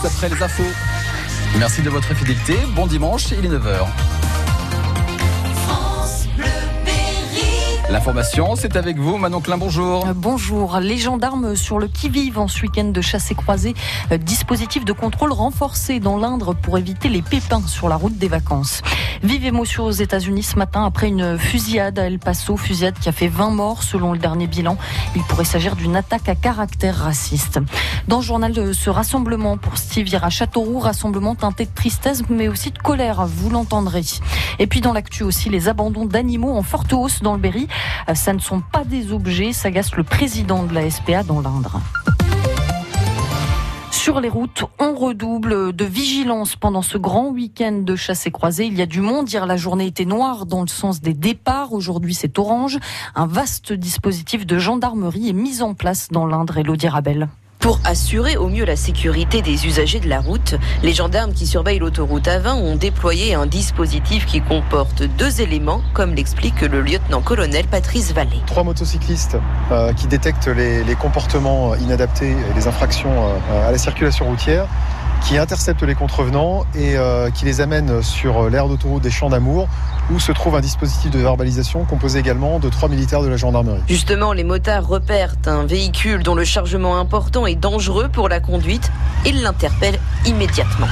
juste après les infos. Merci de votre fidélité. Bon dimanche, il est 9h. L'information, c'est avec vous, Manon Klein, bonjour. Euh, bonjour. Les gendarmes sur le qui-vive en ce week-end de chasse et croisée. Euh, dispositif de contrôle renforcé dans l'Indre pour éviter les pépins sur la route des vacances. Vive émotion aux États-Unis ce matin après une fusillade à El Paso, fusillade qui a fait 20 morts selon le dernier bilan. Il pourrait s'agir d'une attaque à caractère raciste. Dans le journal de ce rassemblement pour Steve à Châteauroux, rassemblement teinté de tristesse mais aussi de colère, vous l'entendrez. Et puis dans l'actu aussi, les abandons d'animaux en forte hausse dans le Berry. Euh, ça ne sont pas des objets, s'agace le président de la SPA dans l'Indre. Sur les routes, on redouble de vigilance pendant ce grand week-end de chasse et croisée. Il y a du monde. Hier, la journée était noire dans le sens des départs. Aujourd'hui, c'est orange. Un vaste dispositif de gendarmerie est mis en place dans l'Indre et l'Audirabel. Pour assurer au mieux la sécurité des usagers de la route, les gendarmes qui surveillent l'autoroute A20 ont déployé un dispositif qui comporte deux éléments, comme l'explique le lieutenant-colonel Patrice Vallée. Trois motocyclistes euh, qui détectent les, comportements inadaptés et les infractions euh, à la circulation routière qui interceptent les contrevenants et euh, qui les amènent sur l'aire d'autoroute des Champs d'Amour où se trouve un dispositif de verbalisation composé également de trois militaires de la gendarmerie. Justement, les motards repèrent un véhicule dont le chargement important est dangereux pour la conduite et l'interpellent immédiatement.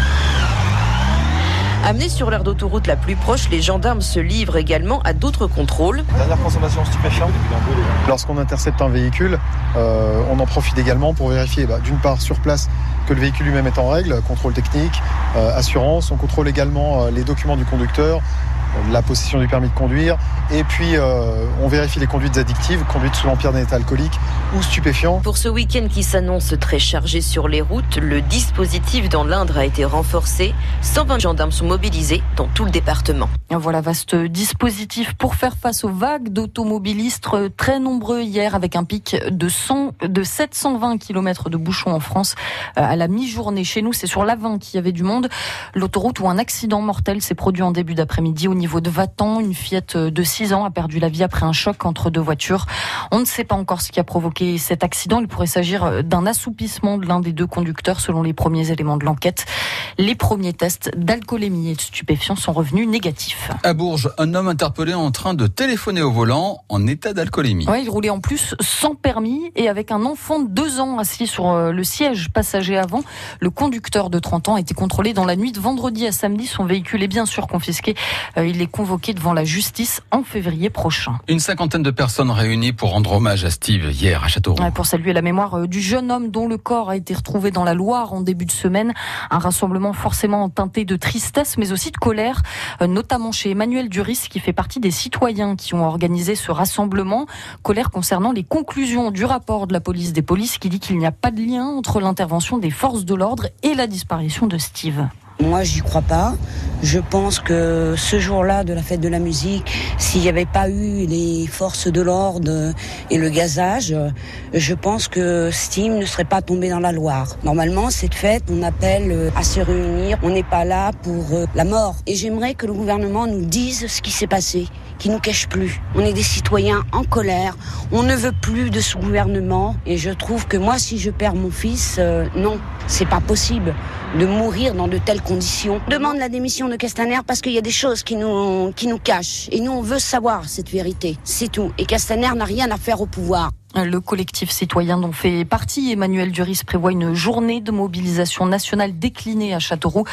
Amenés sur l'aire d'autoroute la plus proche, les gendarmes se livrent également à d'autres contrôles. Dernière consommation stupéfiante. Lorsqu'on intercepte un véhicule, euh, on en profite également pour vérifier bah, d'une part sur place que le véhicule lui-même est en règle, contrôle technique, euh, assurance. On contrôle également euh, les documents du conducteur, la possession du permis de conduire. Et puis, euh, on vérifie les conduites addictives, conduites sous l'empire d'un état alcoolique ou stupéfiant. Pour ce week-end qui s'annonce très chargé sur les routes, le dispositif dans l'Indre a été renforcé. 120 gendarmes sont mobilisés dans tout le département. Voilà, vaste dispositif pour faire face aux vagues d'automobilistes très nombreux hier avec un pic de, 100, de 720 km de bouchons en France euh, à la mi-journée. Chez nous, c'est sur l'Avent qu'il y avait du monde. L'autoroute où un accident mortel s'est produit en début d'après-midi au niveau niveau de Vatan. Une fillette de 6 ans a perdu la vie après un choc entre deux voitures. On ne sait pas encore ce qui a provoqué cet accident. Il pourrait s'agir d'un assoupissement de l'un des deux conducteurs selon les premiers éléments de l'enquête. Les premiers tests d'alcoolémie et de stupéfiants sont revenus négatifs. À Bourges, un homme interpellé en train de téléphoner au volant en état d'alcoolémie. il roulait en plus sans permis et avec un enfant de 2 ans assis sur euh, le siège passager avant. Le conducteur de 30 ans a été contrôlé dans la nuit de vendredi à samedi. Son véhicule est bien sûr confisqué. Il est convoqué devant la justice en février prochain. Une cinquantaine de personnes réunies pour rendre hommage à Steve hier à Châteauroux. pour saluer la mémoire euh, du jeune homme dont le corps a été retrouvé dans la Loire en début de semaine. Un rassemblement forcément teinté de tristesse mais aussi de colère, euh, notamment chez Emmanuel Duris qui fait partie des citoyens qui ont organisé ce rassemblement. Colère concernant les conclusions du rapport de la police des polices qui dit qu'il n'y a pas de lien entre l'intervention des forces de l'ordre et la disparition de Steve. Moi, j'y crois pas. Je pense que ce jour-là de la fête de la musique, s'il n'y avait pas eu les forces de l'ordre et le gazage, je pense que Steam ne serait pas tombé dans la Loire. Normalement, cette fête, on appelle à se réunir. On n'est pas là pour euh, la mort. Et j'aimerais que le gouvernement nous dise ce qui s'est passé qui nous cache plus. On est des citoyens en colère. On ne veut plus de ce gouvernement. Et je trouve que moi, si je perds mon fils, euh, non, c'est pas possible de mourir dans de telles conditions. demande la démission de Castaner parce qu'il y a des choses qui nous, qui nous cachent. Et nous, on veut savoir cette vérité. C'est tout. Et Castaner n'a rien à faire au pouvoir. Le collectif citoyen dont fait partie Emmanuel Duris prévoit une journée de mobilisation nationale déclinée à Châteauroux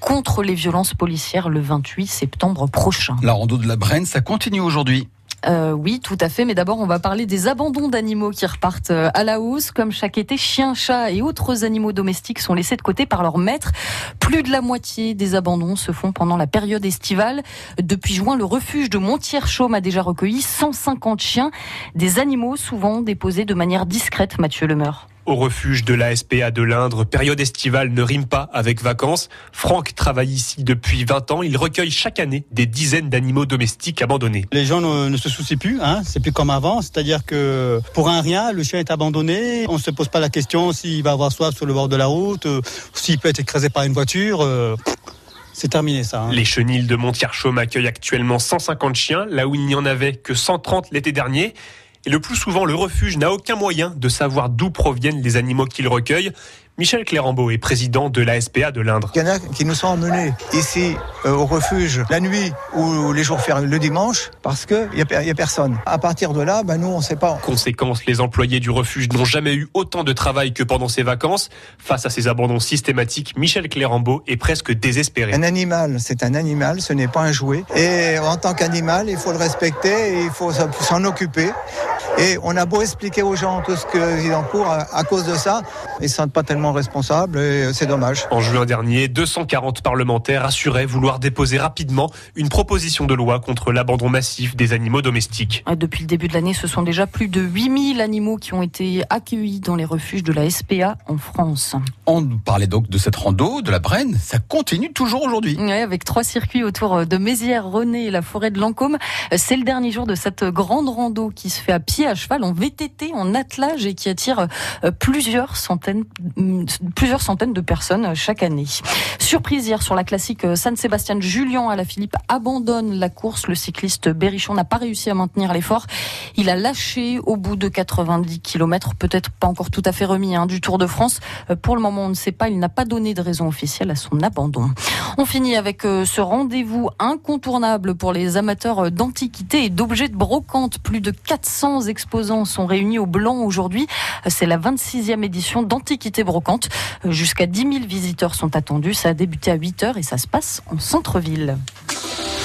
contre les violences policières le 28 septembre prochain. La rando de la Brenne, ça continue aujourd'hui. Euh, oui, tout à fait. Mais d'abord, on va parler des abandons d'animaux qui repartent euh, à la hausse. Comme chaque été, chiens, chats et autres animaux domestiques sont laissés de côté par leurs maîtres. Plus de la moitié des abandons se font pendant la période estivale. Depuis juin, le refuge de Montier-Chaume a déjà recueilli 150 chiens, des animaux souvent déposés de manière discrète, Mathieu Lemeur au refuge de la SPA de l'Indre. Période estivale ne rime pas avec vacances. Franck travaille ici depuis 20 ans. Il recueille chaque année des dizaines d'animaux domestiques abandonnés. Les gens ne, se soucient plus, hein. c'est plus comme avant. C'est-à-dire que pour un rien, le chien est abandonné. On ne se pose pas la question s'il va avoir soif sur le bord de la route, euh, s'il peut être écrasé par une voiture. Euh, c'est terminé ça. Hein. Les chenilles de Montier-Chaume accueillent actuellement 150 chiens, là où il n'y en avait que 130 l'été dernier. Et le plus souvent, le refuge n'a aucun moyen de savoir d'où proviennent les animaux qu'il recueille. Michel Clérambeau est président de la SPA de l'Indre. Il y en a qui nous sont emmenés ici euh, au refuge la nuit ou les jours fériés le dimanche parce qu'il n'y a, a, personne. À partir de là, ben nous, on ne sait pas. Conséquence, les employés du refuge n'ont jamais eu autant de travail que pendant ces vacances. Face à ces abandons systématiques, Michel Clérambeau est presque désespéré. Un animal, c'est un animal, ce n'est pas un jouet. Et en tant qu'animal, il faut le respecter et il faut s'en occuper. Et on a beau expliquer aux gens tout ce qu'ils encourent à, à cause de ça, ils ne sont pas tellement responsables et c'est dommage. En juin dernier, 240 parlementaires assuraient vouloir déposer rapidement une proposition de loi contre l'abandon massif des animaux domestiques. Depuis le début de l'année, ce sont déjà plus de 8000 animaux qui ont été accueillis dans les refuges de la SPA en France. On parlait donc de cette rando, de la Brenne. Ça continue toujours aujourd'hui. Oui, avec trois circuits autour de Mézières, René et la forêt de Lancôme. C'est le dernier jour de cette grande rando qui se fait à pied, à cheval, en VTT, en attelage et qui attire plusieurs centaines, plusieurs centaines de personnes chaque année. Surprise hier sur la classique San Sébastien, Julien Alaphilippe abandonne la course. Le cycliste Berrichon n'a pas réussi à maintenir l'effort. Il a lâché au bout de 90 km, peut-être pas encore tout à fait remis hein, du Tour de France. Pour le moment, on ne sait pas. Il n'a pas donné de raison officielle à son abandon. On finit avec ce rendez-vous incontournable pour les amateurs d'antiquités et d'objets de brocante. Plus de 400 exposants sont réunis au Blanc aujourd'hui. C'est la 26e édition d'Antiquité Brocante. Jusqu'à 10 000 visiteurs sont attendus. Ça a débuté à 8 heures et ça se passe en centre-ville.